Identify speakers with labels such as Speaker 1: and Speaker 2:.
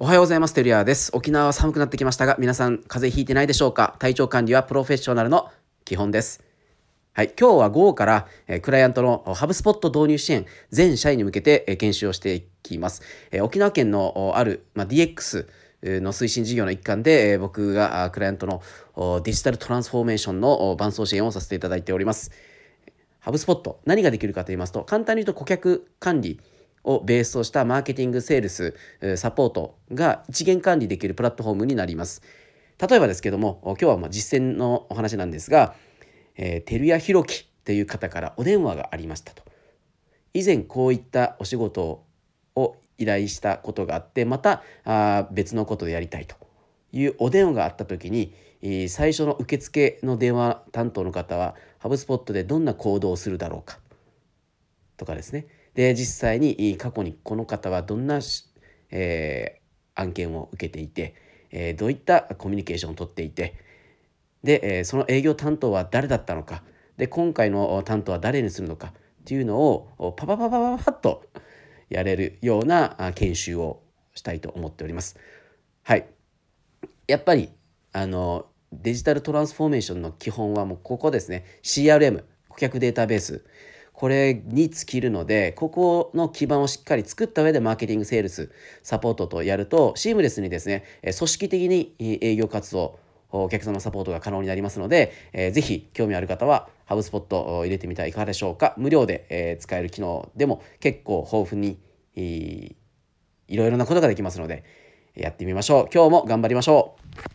Speaker 1: おはようございます。テルヤです。沖縄は寒くなってきましたが、皆さん風邪ひいてないでしょうか？体調管理はプロフェッショナルの基本です。はい、今日は午後から、えー、クライアントのハブスポット導入支援全社員に向けて、えー、研修をしていきます。えー、沖縄県のある、まあ、DX の推進事業の一環で、えー、僕がクライアントのデジタルトランスフォーメーションの伴走支援をさせていただいております。ハブスポット何ができるかと言いますと簡単に言うと顧客管理をベースとしたマーケティング、セールス、サポートが一元管理できるプラットフォームになります。例えばですけども、今日はま実践のお話なんですが、えー、照屋弘樹という方からお電話がありましたと。以前こういったお仕事を依頼したことがあって、またあ別のことでやりたいというお電話があった時に、最初の受付の電話担当の方は、ハブスポットでどんな行動をするだろうかとかですね。で実際に過去にこの方はどんな、えー、案件を受けていて、えー、どういったコミュニケーションをとっていてで、えー、その営業担当は誰だったのかで今回の担当は誰にするのかっていうのをパパパパパパッとやれるような研修をしたいと思っております。はい。やっぱりあのデジタルトランスフォーメーションの基本はもうここですね CRM 顧客データベースこれに尽きるので、ここの基盤をしっかり作った上でマーケティング、セールス、サポートとやると、シームレスにですね、組織的に営業活動、お客様サポートが可能になりますので、えー、ぜひ興味ある方はハブスポットを入れてみてはいかがでしょうか。無料で、えー、使える機能でも結構豊富に、いろいろなことができますので、やってみましょう。今日も頑張りましょう。